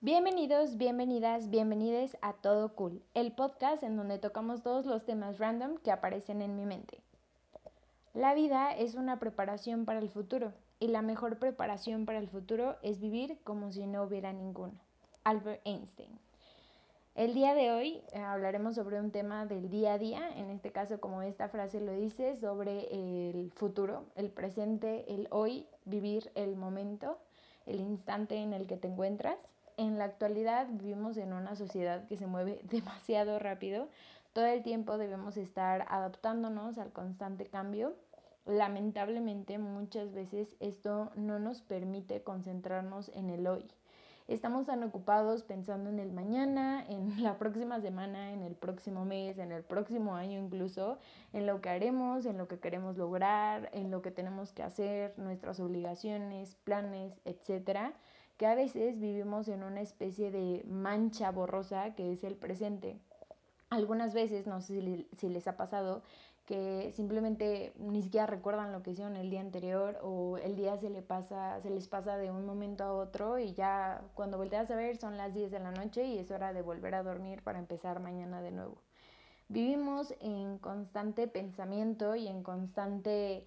Bienvenidos, bienvenidas, bienvenides a Todo Cool, el podcast en donde tocamos todos los temas random que aparecen en mi mente. La vida es una preparación para el futuro y la mejor preparación para el futuro es vivir como si no hubiera ninguno. Albert Einstein. El día de hoy eh, hablaremos sobre un tema del día a día, en este caso como esta frase lo dice, sobre el futuro, el presente, el hoy, vivir el momento, el instante en el que te encuentras en la actualidad vivimos en una sociedad que se mueve demasiado rápido. Todo el tiempo debemos estar adaptándonos al constante cambio. Lamentablemente muchas veces esto no nos permite concentrarnos en el hoy. Estamos tan ocupados pensando en el mañana, en la próxima semana, en el próximo mes, en el próximo año incluso, en lo que haremos, en lo que queremos lograr, en lo que tenemos que hacer, nuestras obligaciones, planes, etcétera, que a veces vivimos en una especie de mancha borrosa que es el presente. Algunas veces, no sé si les ha pasado, que simplemente ni siquiera recuerdan lo que hicieron el día anterior o el día se, le pasa, se les pasa de un momento a otro y ya cuando volteas a ver son las 10 de la noche y es hora de volver a dormir para empezar mañana de nuevo. Vivimos en constante pensamiento y en constante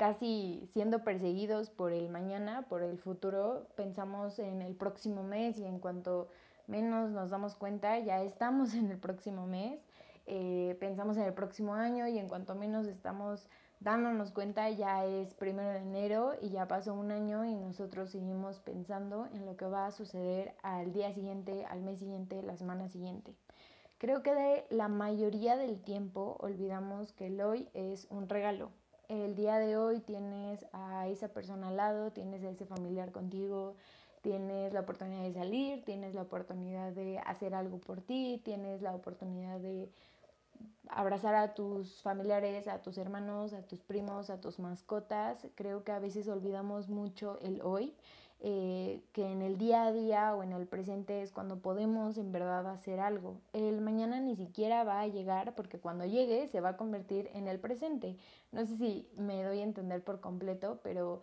casi siendo perseguidos por el mañana, por el futuro, pensamos en el próximo mes y en cuanto menos nos damos cuenta, ya estamos en el próximo mes, eh, pensamos en el próximo año y en cuanto menos estamos dándonos cuenta, ya es primero de enero y ya pasó un año y nosotros seguimos pensando en lo que va a suceder al día siguiente, al mes siguiente, la semana siguiente. Creo que de la mayoría del tiempo olvidamos que el hoy es un regalo, el día de hoy tienes a esa persona al lado, tienes a ese familiar contigo, tienes la oportunidad de salir, tienes la oportunidad de hacer algo por ti, tienes la oportunidad de abrazar a tus familiares, a tus hermanos, a tus primos, a tus mascotas. Creo que a veces olvidamos mucho el hoy eh, que en el día a día o en el presente es cuando podemos en verdad hacer algo. El mañana ni siquiera va a llegar porque cuando llegue se va a convertir en el presente. No sé si me doy a entender por completo, pero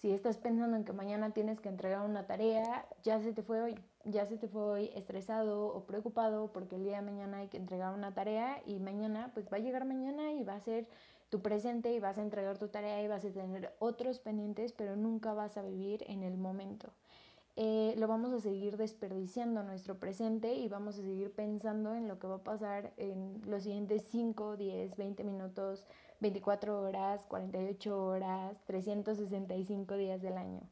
si estás pensando en que mañana tienes que entregar una tarea, ya se te fue hoy. Ya se te fue hoy estresado o preocupado porque el día de mañana hay que entregar una tarea y mañana pues va a llegar mañana y va a ser tu presente y vas a entregar tu tarea y vas a tener otros pendientes, pero nunca vas a vivir en el momento. Eh, lo vamos a seguir desperdiciando nuestro presente y vamos a seguir pensando en lo que va a pasar en los siguientes 5, 10, 20 minutos, 24 horas, 48 horas, 365 días del año.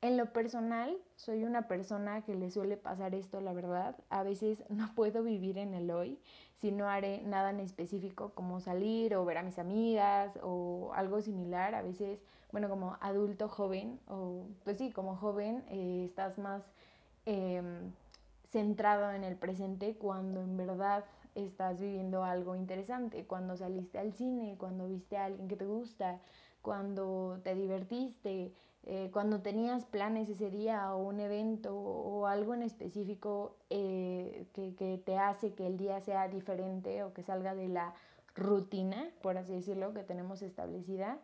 En lo personal, soy una persona que le suele pasar esto, la verdad. A veces no puedo vivir en el hoy si no haré nada en específico como salir o ver a mis amigas o algo similar. A veces, bueno, como adulto joven o pues sí, como joven eh, estás más em, centrado en el presente cuando en verdad estás viviendo algo interesante, cuando saliste al cine, cuando viste a alguien que te gusta, cuando te divertiste, eh, cuando tenías planes ese día o un evento o algo en específico eh, que, que te hace que el día sea diferente o que salga de la rutina, por así decirlo, que tenemos establecida,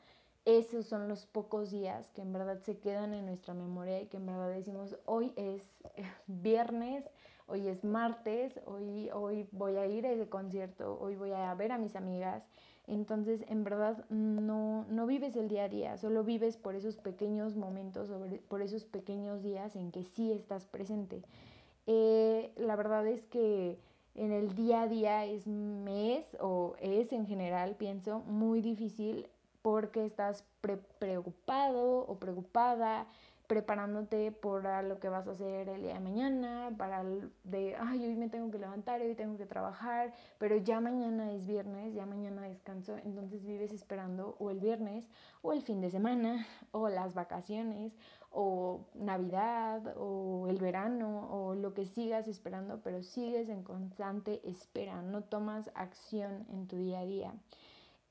esos son los pocos días que en verdad se quedan en nuestra memoria y que en verdad decimos, hoy es viernes, hoy es martes, hoy, hoy voy a ir a ese concierto, hoy voy a ver a mis amigas. Entonces, en verdad, no, no vives el día a día, solo vives por esos pequeños momentos, por esos pequeños días en que sí estás presente. Eh, la verdad es que en el día a día es, mes o es en general, pienso, muy difícil porque estás preocupado o preocupada, preparándote por lo que vas a hacer el día de mañana, para el de, ay, hoy me tengo que levantar, hoy tengo que trabajar, pero ya mañana es viernes, ya mañana descanso, entonces vives esperando o el viernes o el fin de semana o las vacaciones o Navidad o el verano o lo que sigas esperando, pero sigues en constante espera, no tomas acción en tu día a día.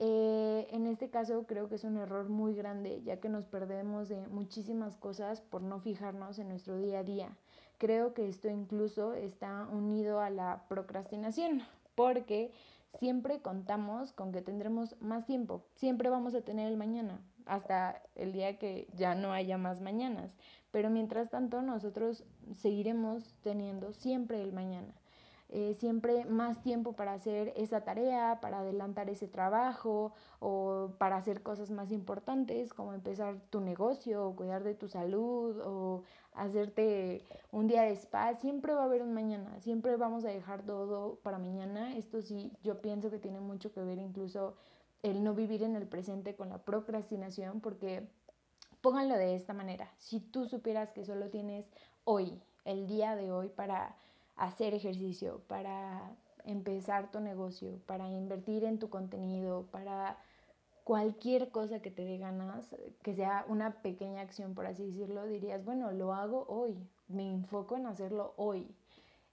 Eh, en este caso creo que es un error muy grande ya que nos perdemos de muchísimas cosas por no fijarnos en nuestro día a día. Creo que esto incluso está unido a la procrastinación porque siempre contamos con que tendremos más tiempo, siempre vamos a tener el mañana. hasta el día que ya no haya más mañanas. Pero mientras tanto nosotros seguiremos teniendo siempre el mañana. Eh, siempre más tiempo para hacer esa tarea, para adelantar ese trabajo o para hacer cosas más importantes como empezar tu negocio o cuidar de tu salud o hacerte un día de spa. Siempre va a haber un mañana, siempre vamos a dejar todo para mañana. Esto sí, yo pienso que tiene mucho que ver incluso el no vivir en el presente con la procrastinación porque pónganlo de esta manera, si tú supieras que solo tienes hoy, el día de hoy para hacer ejercicio, para empezar tu negocio, para invertir en tu contenido, para cualquier cosa que te dé ganas, que sea una pequeña acción, por así decirlo, dirías, bueno, lo hago hoy, me enfoco en hacerlo hoy.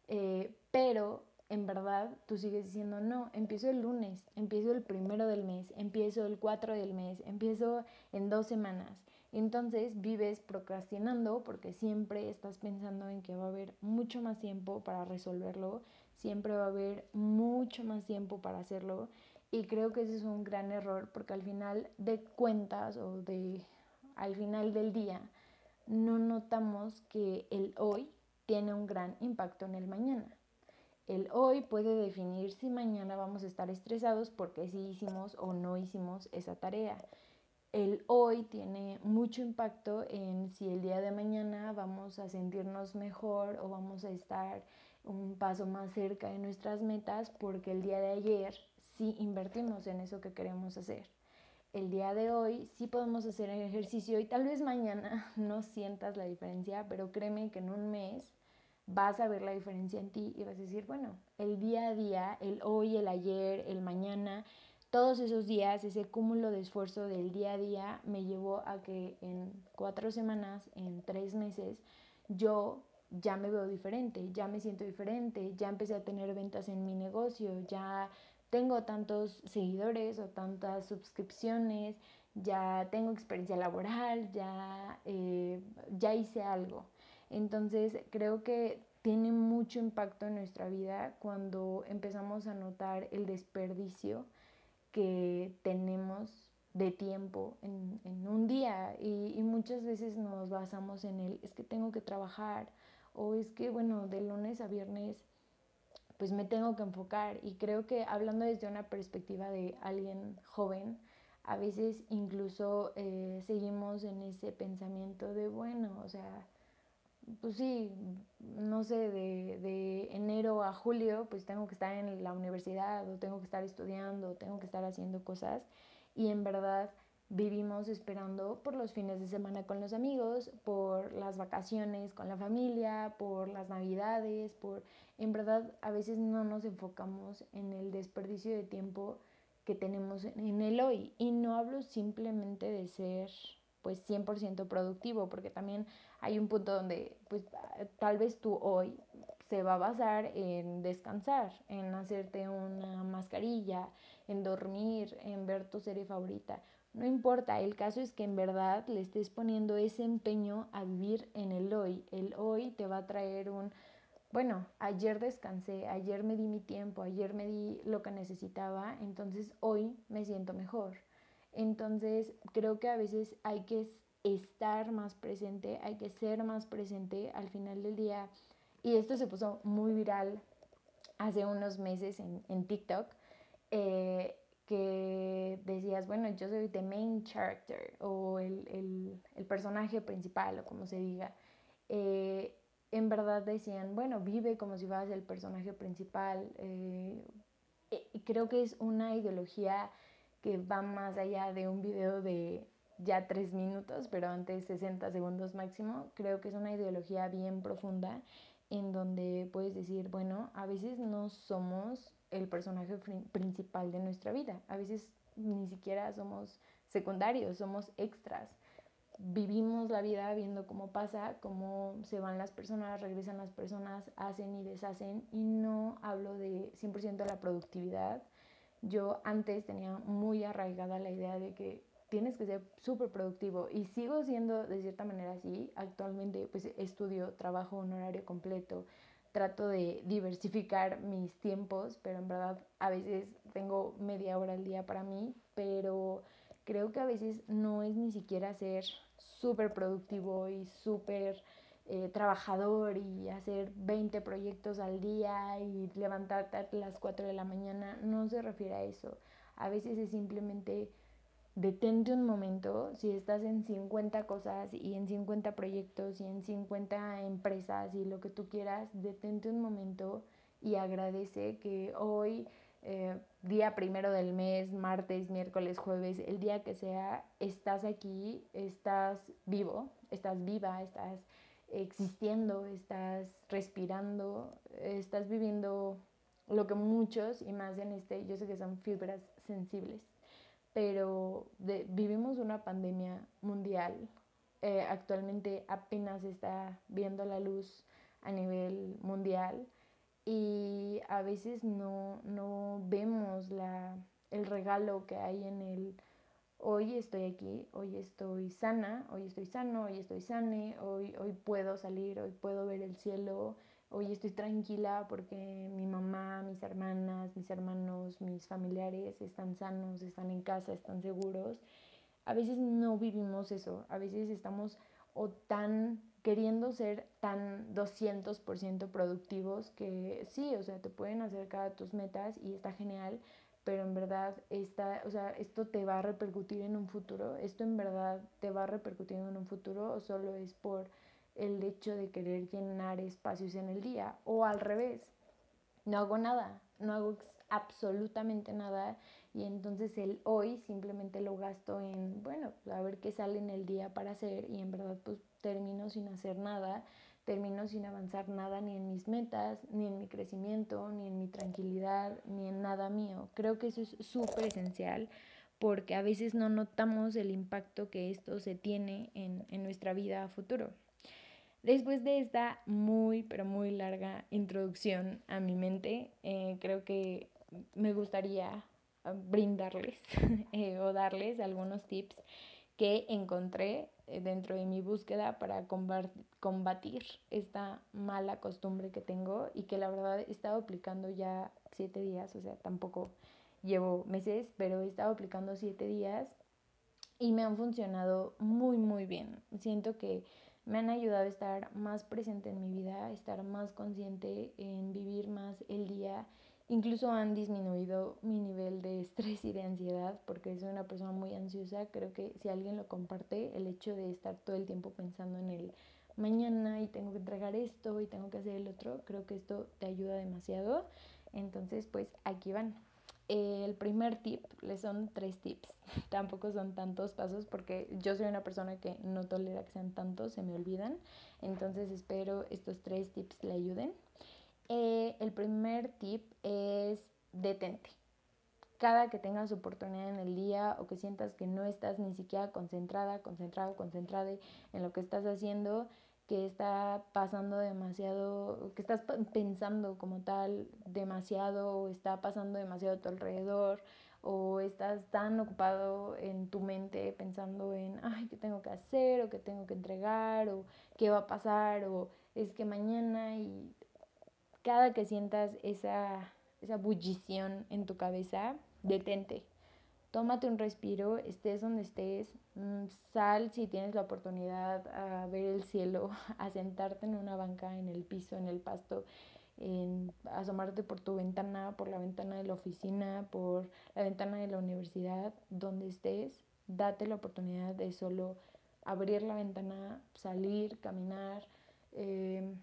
Eh, pero en verdad tú sigues diciendo, no, empiezo el lunes, empiezo el primero del mes, empiezo el 4 del mes, empiezo en dos semanas. Entonces vives procrastinando porque siempre estás pensando en que va a haber mucho más tiempo para resolverlo, siempre va a haber mucho más tiempo para hacerlo y creo que ese es un gran error porque al final de cuentas o de al final del día no notamos que el hoy tiene un gran impacto en el mañana. El hoy puede definir si mañana vamos a estar estresados porque si hicimos o no hicimos esa tarea el hoy tiene mucho impacto en si el día de mañana vamos a sentirnos mejor o vamos a estar un paso más cerca de nuestras metas porque el día de ayer sí invertimos en eso que queremos hacer. El día de hoy sí podemos hacer el ejercicio y tal vez mañana no sientas la diferencia, pero créeme que en un mes vas a ver la diferencia en ti y vas a decir, bueno, el día a día, el hoy, el ayer, el mañana, todos esos días, ese cúmulo de esfuerzo del día a día me llevó a que en cuatro semanas, en tres meses, yo ya me veo diferente, ya me siento diferente, ya empecé a tener ventas en mi negocio, ya tengo tantos seguidores o tantas suscripciones, ya tengo experiencia laboral, ya, eh, ya hice algo. Entonces creo que tiene mucho impacto en nuestra vida cuando empezamos a notar el desperdicio que tenemos de tiempo en, en un día y, y, muchas veces nos basamos en el es que tengo que trabajar o es que bueno de lunes a viernes pues me tengo que enfocar y creo que hablando desde una perspectiva de alguien joven a veces incluso eh, seguimos en ese pensamiento de bueno o sea pues sí, no sé, de, de, enero a julio, pues tengo que estar en la universidad o tengo que estar estudiando, o tengo que estar haciendo cosas. Y en verdad vivimos esperando por los fines de semana con los amigos, por las vacaciones con la familia, por las navidades, por... En verdad a veces no nos enfocamos en el desperdicio de tiempo que tenemos en el hoy. Y no hablo simplemente de ser pues 100% productivo, porque también hay un punto donde pues tal vez tú hoy se va a basar en descansar, en hacerte una mascarilla, en dormir, en ver tu serie favorita. No importa, el caso es que en verdad le estés poniendo ese empeño a vivir en el hoy. El hoy te va a traer un, bueno, ayer descansé, ayer me di mi tiempo, ayer me di lo que necesitaba, entonces hoy me siento mejor. Entonces creo que a veces hay que estar más presente, hay que ser más presente al final del día. Y esto se puso muy viral hace unos meses en, en TikTok, eh, que decías, bueno, yo soy the main character o el, el, el personaje principal o como se diga. Eh, en verdad decían, bueno, vive como si fueras el personaje principal. Eh, creo que es una ideología que va más allá de un video de ya tres minutos, pero antes 60 segundos máximo. Creo que es una ideología bien profunda en donde puedes decir, bueno, a veces no somos el personaje principal de nuestra vida, a veces ni siquiera somos secundarios, somos extras. Vivimos la vida viendo cómo pasa, cómo se van las personas, regresan las personas, hacen y deshacen, y no hablo de 100% de la productividad, yo antes tenía muy arraigada la idea de que tienes que ser súper productivo y sigo siendo de cierta manera así. Actualmente pues estudio, trabajo un horario completo, trato de diversificar mis tiempos, pero en verdad a veces tengo media hora al día para mí, pero creo que a veces no es ni siquiera ser súper productivo y súper eh, trabajador y hacer 20 proyectos al día y levantarte a las 4 de la mañana, no se refiere a eso. A veces es simplemente detente un momento, si estás en 50 cosas y en 50 proyectos y en 50 empresas y lo que tú quieras, detente un momento y agradece que hoy, eh, día primero del mes, martes, miércoles, jueves, el día que sea, estás aquí, estás vivo, estás viva, estás existiendo, estás respirando, estás viviendo lo que muchos, y más en este, yo sé que son fibras sensibles, pero vivimos una pandemia mundial. Eh, actualmente apenas está viendo la luz a nivel mundial y a veces no, no vemos la, el regalo que hay en el hoy estoy aquí, hoy estoy sana, hoy estoy sano, hoy estoy sane, hoy, hoy puedo salir, hoy puedo ver el cielo, hoy estoy tranquila porque mi mamá, mis hermanas, mis hermanos, mis familiares están sanos, están en casa, están seguros. A veces no vivimos eso, a veces estamos o tan queriendo ser tan 200% productivos que sí, o sea, te pueden acercar a tus metas y está genial, pero en verdad esta, o sea, esto te va a repercutir en un futuro, esto en verdad te va a repercutir en un futuro o solo es por el hecho de querer llenar espacios en el día o al revés, no hago nada, no hago absolutamente nada y entonces el hoy simplemente lo gasto en, bueno, a ver qué sale en el día para hacer y en verdad pues termino sin hacer nada termino sin avanzar nada ni en mis metas, ni en mi crecimiento, ni en mi tranquilidad, ni en nada mío. Creo que eso es súper esencial porque a veces no notamos el impacto que esto se tiene en, en nuestra vida a futuro. Después de esta muy, pero muy larga introducción a mi mente, eh, creo que me gustaría brindarles eh, o darles algunos tips que encontré eh, dentro de mi búsqueda para combatir esta mala costumbre que tengo y que la verdad he estado aplicando ya siete días, o sea, tampoco llevo meses, pero he estado aplicando siete días y me han funcionado muy, muy bien. Siento que me han ayudado a estar más presente en mi vida, estar más consciente en vivir más el día Incluso han disminuido mi nivel de estrés y de ansiedad porque soy una persona muy ansiosa. Creo que si alguien lo comparte, el hecho de estar todo el tiempo pensando en el mañana y tengo que entregar esto y tengo que hacer el otro, creo que esto te ayuda demasiado. Entonces, pues aquí van. El primer tip, les son tres tips. Tampoco son tantos pasos porque yo soy una persona que no tolera que sean tantos, se me olvidan. Entonces espero estos tres tips le ayuden. Eh, el primer tip es detente. Cada que tengas oportunidad en el día o que sientas que no estás ni siquiera concentrada, concentrado, concentrada en lo que estás haciendo, que está pasando demasiado, que estás pensando como tal demasiado o está pasando demasiado a tu alrededor o estás tan ocupado en tu mente pensando en, ay, ¿qué tengo que hacer o qué tengo que entregar o qué va a pasar o es que mañana y cada que sientas esa, esa bullición en tu cabeza, detente. Tómate un respiro, estés donde estés, mm, sal si tienes la oportunidad a ver el cielo, a sentarte en una banca, en el piso, en el pasto, en asomarte por tu ventana, por la ventana de la oficina, por la ventana de la universidad, donde estés, date la oportunidad de solo abrir la ventana, salir, caminar. Eh,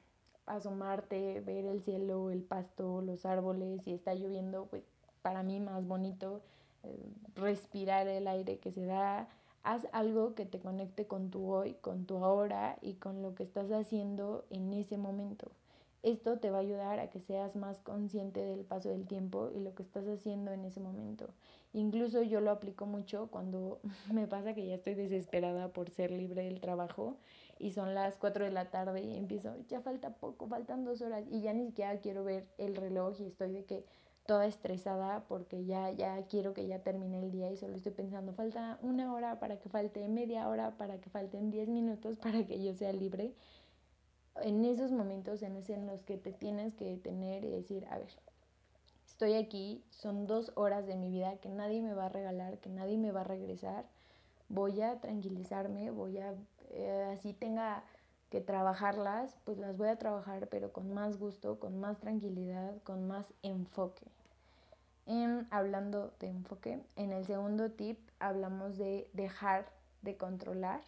asomarte, ver el cielo, el pasto, los árboles, si está lloviendo, pues para mí más bonito, eh, respirar el aire que se da. Haz algo que te conecte con tu hoy, con tu ahora y con lo que estás haciendo en ese momento. Esto te va a ayudar a que seas más consciente del paso del tiempo y lo que estás haciendo en ese momento. Incluso yo lo aplico mucho cuando me pasa que ya estoy desesperada por ser libre del trabajo y son las 4 de la tarde y empiezo, ya falta poco, faltan dos horas y ya ni siquiera quiero ver el reloj y estoy de que toda estresada porque ya, ya quiero que ya termine el día y solo estoy pensando, falta una hora para que falte media hora, para que falten 10 minutos para que yo sea libre. En esos momentos en, en los que te tienes que detener y decir, a ver, estoy aquí, son dos horas de mi vida que nadie me va a regalar, que nadie me va a regresar voy a tranquilizarme, voy a, eh, así tenga que trabajarlas, pues las voy a trabajar, pero con más gusto, con más tranquilidad, con más enfoque. En, hablando de enfoque, en el segundo tip hablamos de dejar de controlar.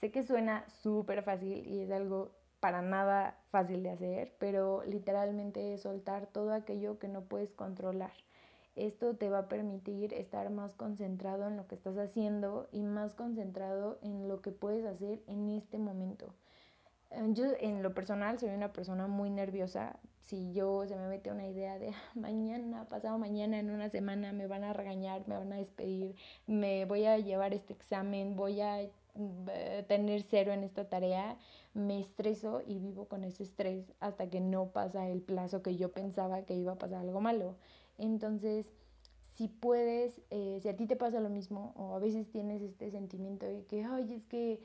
Sé que suena súper fácil y es algo para nada fácil de hacer, pero literalmente es soltar todo aquello que no puedes controlar. Esto te va a permitir estar más concentrado en lo que estás haciendo y más concentrado en lo que puedes hacer en este momento. Eh, yo en lo personal soy una persona muy nerviosa. Si yo se me mete una idea de ah, mañana, pasado mañana, en una semana me van a regañar, me van a despedir, me voy a llevar este examen, voy a eh, tener cero en esta tarea, me estreso y vivo con ese estrés hasta que no pasa el plazo que yo pensaba que iba a pasar algo malo. Entonces, si puedes, eh, si a ti te pasa lo mismo o a veces tienes este sentimiento de que, ay, es que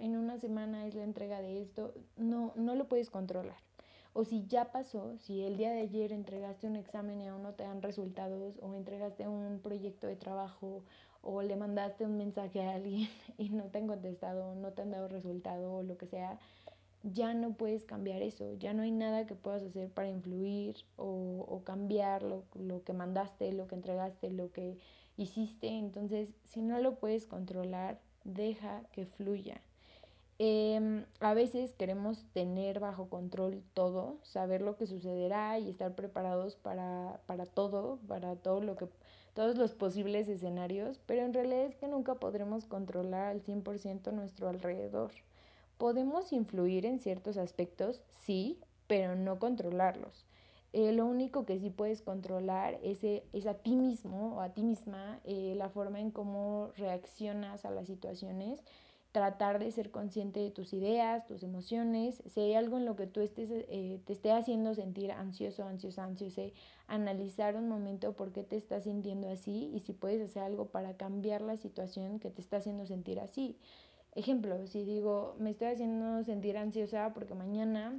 en una semana es la entrega de esto, no, no lo puedes controlar. O si ya pasó, si el día de ayer entregaste un examen y aún no te dan resultados, o entregaste un proyecto de trabajo, o le mandaste un mensaje a alguien y no te han contestado, no te han dado resultado, o lo que sea, ya no puedes cambiar eso, ya no hay nada que puedas hacer para influir o, cambiar lo, lo, que mandaste, lo que entregaste, lo que hiciste. Entonces, si no lo puedes controlar, deja que fluya. Eh, a veces queremos tener bajo control todo, saber lo que sucederá y estar preparados para, para todo, para todo lo que, todos los posibles escenarios, pero en realidad es que nunca podremos controlar al 100% nuestro alrededor. Podemos influir en ciertos aspectos, sí, pero no controlarlos. Eh, lo único que sí puedes controlar es, eh, es, a ti mismo o a ti misma eh, la forma en cómo reaccionas a las situaciones, tratar de ser consciente de tus ideas, tus emociones, si hay algo en lo que tú estés, eh, te esté haciendo sentir ansioso, ansiosa, ansiosa, analizar un momento por qué te estás sintiendo así y si puedes hacer algo para cambiar la situación que te está haciendo sentir así. Ejemplo, si digo, me estoy haciendo sentir ansiosa porque mañana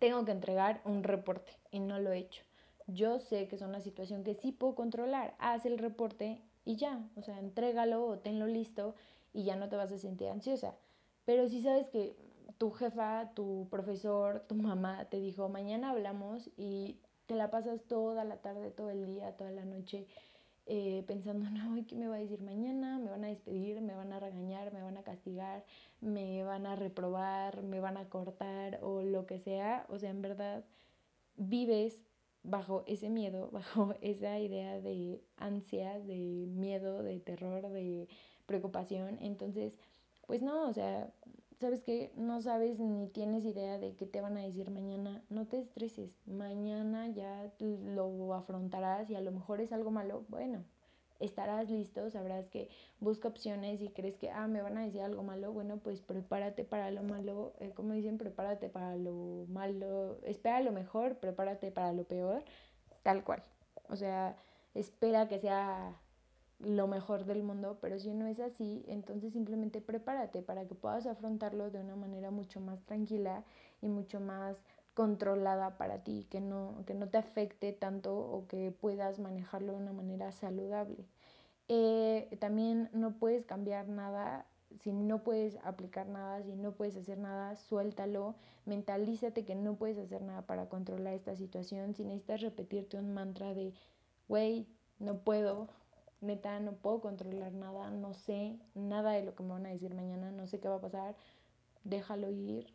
tengo que entregar un reporte y no lo he hecho. Yo sé que es una situación que sí puedo controlar. Haz el reporte y ya, o sea, entrégalo o tenlo listo y ya no te vas a sentir ansiosa. Pero si sabes que tu jefa, tu profesor, tu mamá te dijo, mañana hablamos y te la pasas toda la tarde, todo el día, toda la noche eh, pensando, no, ¿qué me va a decir mañana? Me van a despedir, me van a regañar, me van a castigar, me van a reprobar, me van a cortar o lo que sea. O sea, en verdad, vives bajo ese miedo, bajo esa idea de ansia, de miedo, de terror, de preocupación. Entonces, pues no, o sea, sabes que no sabes ni tienes idea de qué te van a decir mañana, no te estreses, mañana ya lo afrontarás y a lo mejor es algo malo, bueno, estarás listo, sabrás que busca opciones y crees que, ah, me van a decir algo malo, bueno, pues prepárate para lo malo, eh, como dicen, prepárate para lo malo, espera lo mejor, prepárate para lo peor, tal cual. O sea, espera que sea lo mejor del mundo, pero si no es así, entonces simplemente prepárate para que puedas afrontarlo de una manera mucho más tranquila y mucho más controlada para ti, que no, que no te afecte tanto o que puedas manejarlo de una manera saludable. Eh, también no puedes cambiar nada, si no puedes aplicar nada, si no puedes hacer nada, suéltalo, mentalízate que no puedes hacer nada para controlar esta situación, si necesitas repetirte un mantra de, güey, no puedo, neta, no puedo controlar nada, no sé nada de lo que me van a decir mañana, no sé qué va a pasar, déjalo ir,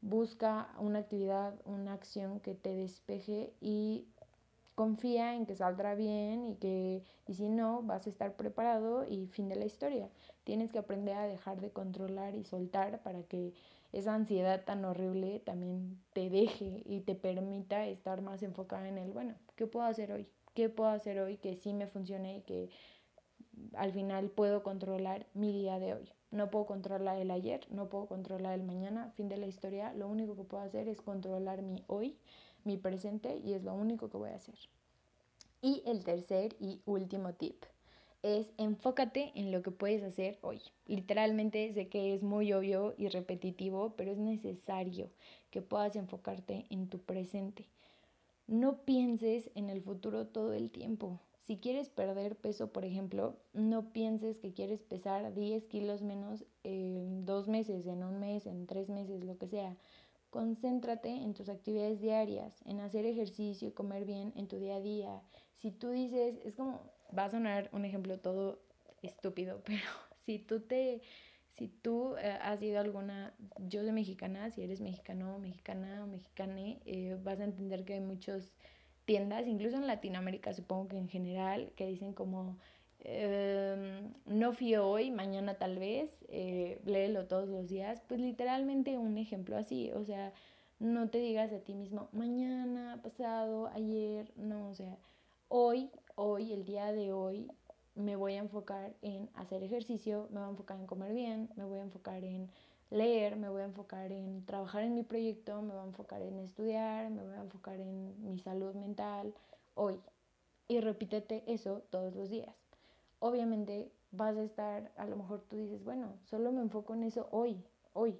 busca una actividad, una acción que te despeje y confía en que saldrá bien y que y si no vas a estar preparado y fin de la historia. Tienes que aprender a dejar de controlar y soltar para que esa ansiedad tan horrible también te deje y te permita estar más enfocada en el, bueno, ¿qué puedo hacer hoy? ¿Qué puedo hacer hoy que sí me funcione y que al final puedo controlar mi día de hoy? No puedo controlar el ayer, no puedo controlar el mañana, fin de la historia. Lo único que puedo hacer es controlar mi hoy, mi presente y es lo único que voy a hacer. Y el tercer y último tip es enfócate en lo que puedes hacer hoy. Literalmente sé que es muy obvio y repetitivo, pero es necesario que puedas enfocarte en tu presente. No pienses en el futuro todo el tiempo. Si quieres perder peso, por ejemplo, no pienses que quieres pesar 10 kilos menos en dos meses, en un mes, en tres meses, lo que sea. Concéntrate en tus actividades diarias, en hacer ejercicio y comer bien en tu día a día. Si tú dices, es como, va a sonar un ejemplo todo estúpido, pero si tú te, si tú eh, has ido alguna, yo soy mexicana, si eres mexicano, mexicana o mexicane, eh, vas a entender que hay muchas tiendas, incluso en Latinoamérica supongo que en general, que dicen como, eh, no fío hoy, mañana tal vez, eh, léelo todos los días, pues literalmente un ejemplo así, o sea, no te digas a ti mismo, mañana, pasado, ayer, no, o sea, hoy, hoy, el día de hoy, me voy a enfocar en hacer ejercicio, me voy a enfocar en comer bien, me voy a enfocar en leer, me voy a enfocar en trabajar en mi proyecto, me voy a enfocar en estudiar, me voy a enfocar en mi salud mental hoy. Y repítete eso todos los días. Obviamente vas a estar, a lo mejor tú dices, bueno, solo me enfoco en eso hoy, hoy.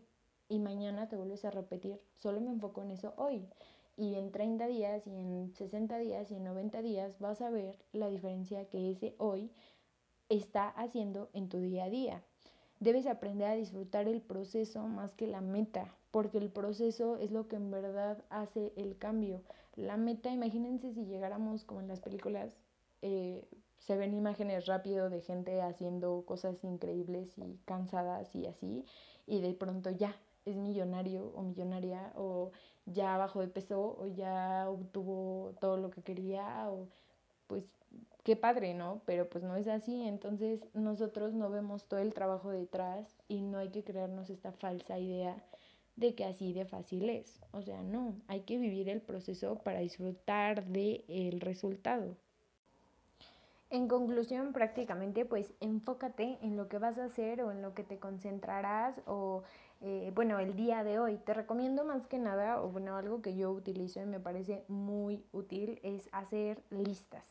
Y mañana te vuelves a repetir, solo me enfoco en eso hoy. Y en 30 días y en 60 días y en 90 días vas a ver la diferencia que ese hoy está haciendo en tu día a día. Debes aprender a disfrutar el proceso más que la meta, porque el proceso es lo que en verdad hace el cambio. La meta, imagínense si llegáramos como en las películas, eh, se ven imágenes rápido de gente haciendo cosas increíbles y cansadas y así, y de pronto ya es millonario o millonaria, o ya bajó de peso, o ya obtuvo todo lo que quería, o pues qué padre, ¿no? Pero pues no es así, entonces nosotros no vemos todo el trabajo detrás y no hay que crearnos esta falsa idea de que así de fácil es. O sea, no, hay que vivir el proceso para disfrutar del el resultado. En conclusión, prácticamente, pues enfócate en lo que vas a hacer o en lo que te concentrarás o, eh, bueno, el día de hoy. Te recomiendo más que nada, o bueno, algo que yo utilizo y me parece muy útil es hacer listas.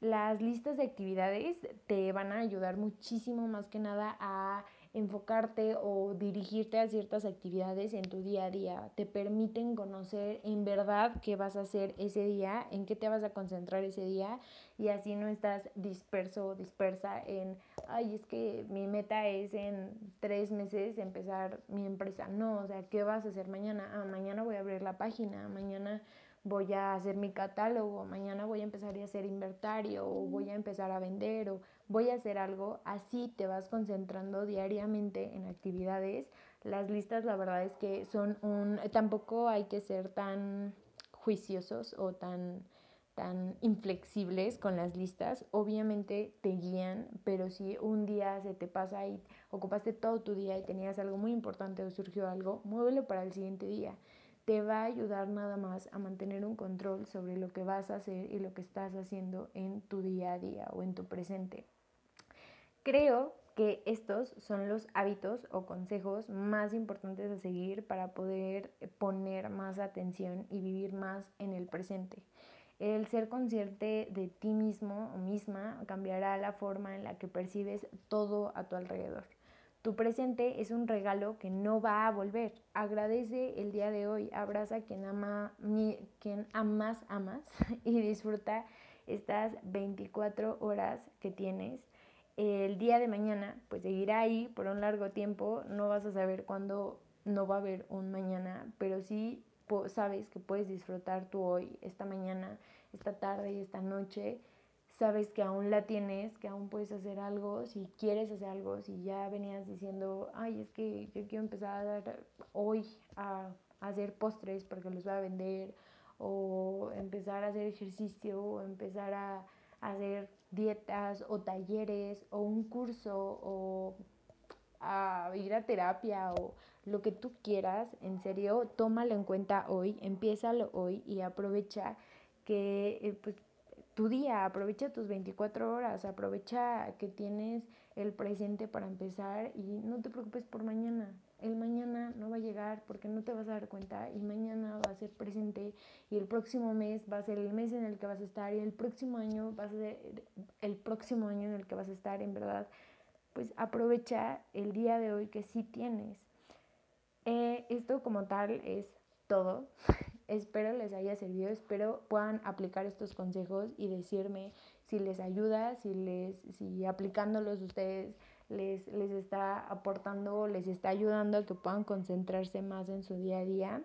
Las listas de actividades te van a ayudar muchísimo más que nada a enfocarte o dirigirte a ciertas actividades en tu día a día. Te permiten conocer en verdad qué vas a hacer ese día, en qué te vas a concentrar ese día y así no estás disperso o dispersa en, ay, es que mi meta es en tres meses empezar mi empresa. No, o sea, ¿qué vas a hacer mañana? Ah, mañana voy a abrir la página, mañana voy a hacer mi catálogo, mañana voy a empezar a hacer inventario o voy a empezar a vender o voy a hacer algo, así te vas concentrando diariamente en actividades. Las listas la verdad es que son un, tampoco hay que ser tan juiciosos o tan tan inflexibles con las listas, obviamente te guían, pero si un día se te pasa y ocupaste todo tu día y tenías algo muy importante o surgió algo, muévelo para el siguiente día te va a ayudar nada más a mantener un control sobre lo que vas a hacer y lo que estás haciendo en tu día a día o en tu presente. Creo que estos son los hábitos o consejos más importantes a seguir para poder poner más atención y vivir más en el presente. El ser consciente de ti mismo o misma cambiará la forma en la que percibes todo a tu alrededor. Tu presente es un regalo que no va a volver. Agradece el día de hoy, abraza a quien, ama, quien amas, amas y disfruta estas 24 horas que tienes. El día de mañana, pues seguirá ahí por un largo tiempo. No vas a saber cuándo no va a haber un mañana, pero sí sabes que puedes disfrutar tu hoy, esta mañana, esta tarde y esta noche sabes que aún la tienes, que aún puedes hacer algo, si quieres hacer algo, si ya venías diciendo, ay, es que yo quiero empezar a hoy a, hacer postres porque los voy a vender, o empezar a hacer ejercicio, o empezar a, a hacer dietas o talleres o un curso o a ir a terapia o lo que tú quieras, en serio, tómalo en cuenta hoy, empiézalo hoy y aprovecha que eh, pues, tu día, aprovecha tus 24 horas, aprovecha que tienes el presente para empezar y no te preocupes por mañana. El mañana no va a llegar porque no te vas a dar cuenta y mañana va a ser presente y el próximo mes va a ser el mes en el que vas a estar y el próximo año va a ser el próximo año en el que vas a estar, en verdad. Pues aprovecha el día de hoy que sí tienes. Eh, esto como tal es todo. Espero les haya servido, espero puedan aplicar estos consejos y decirme si les ayuda, si, les, si aplicándolos ustedes les, les está aportando, les está ayudando a que puedan concentrarse más en su día a día.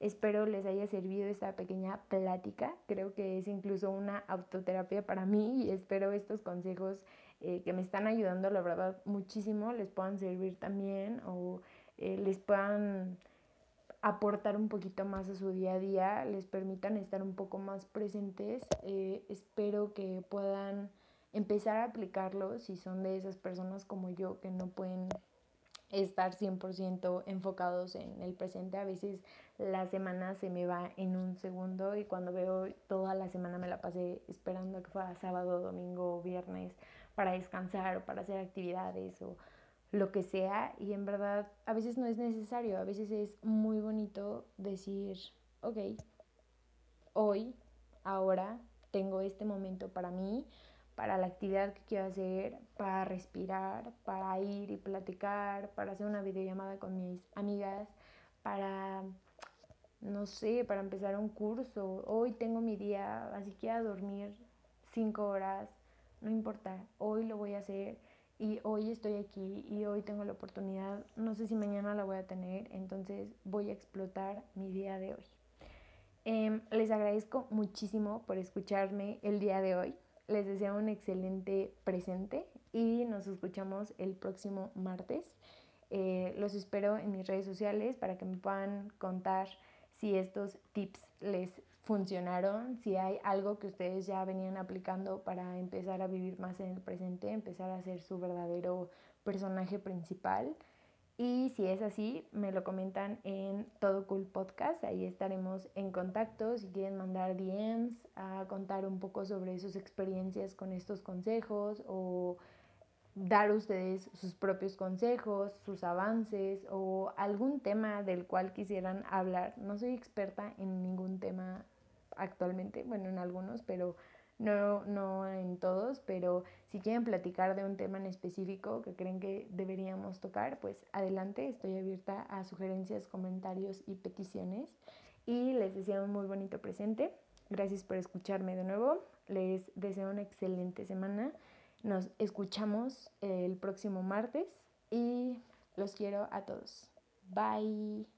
Espero les haya servido esta pequeña plática. Creo que es incluso una autoterapia para mí y espero estos consejos eh, que me están ayudando, la verdad, muchísimo, les puedan servir también o eh, les puedan aportar un poquito más a su día a día, les permitan estar un poco más presentes. Eh, espero que puedan empezar a aplicarlo si son de esas personas como yo que no pueden estar 100% enfocados en el presente. A veces la semana se me va en un segundo y cuando veo toda la semana me la pasé esperando que fuera sábado, domingo, viernes para descansar o para hacer actividades o lo que sea y en verdad a veces no es necesario, a veces es muy bonito decir, ok, hoy, ahora tengo este momento para mí, para la actividad que quiero hacer, para respirar, para ir y platicar, para hacer una videollamada con mis amigas, para, no sé, para empezar un curso. Hoy tengo mi día, así que a dormir cinco horas, no importa, hoy lo voy a hacer y hoy estoy aquí y hoy tengo la oportunidad, no sé si mañana la voy a tener, entonces voy a explotar mi día de hoy. Eh, les agradezco muchísimo por escucharme el día de hoy. Les deseo un excelente presente y nos escuchamos el próximo martes. Eh, los espero en mis redes sociales para que me puedan contar si estos tips les funcionaron, si hay algo que ustedes ya venían aplicando para empezar a vivir más en el presente, empezar a ser su verdadero personaje principal. Y si es así, me lo comentan en Todo Cool Podcast. Ahí estaremos en contacto. Si quieren mandar DMs a contar un poco sobre sus experiencias con estos consejos o dar ustedes sus propios consejos, sus avances o algún tema del cual quisieran hablar. No soy experta en ningún tema actualmente, bueno, en algunos, pero no, no en todos, pero si quieren platicar de un tema en específico que creen que deberíamos tocar, pues adelante, estoy abierta a sugerencias, comentarios y peticiones. Y les deseo un muy bonito presente. Gracias por escucharme de nuevo. Les deseo una excelente semana. Nos escuchamos el próximo martes y los quiero a todos. Bye.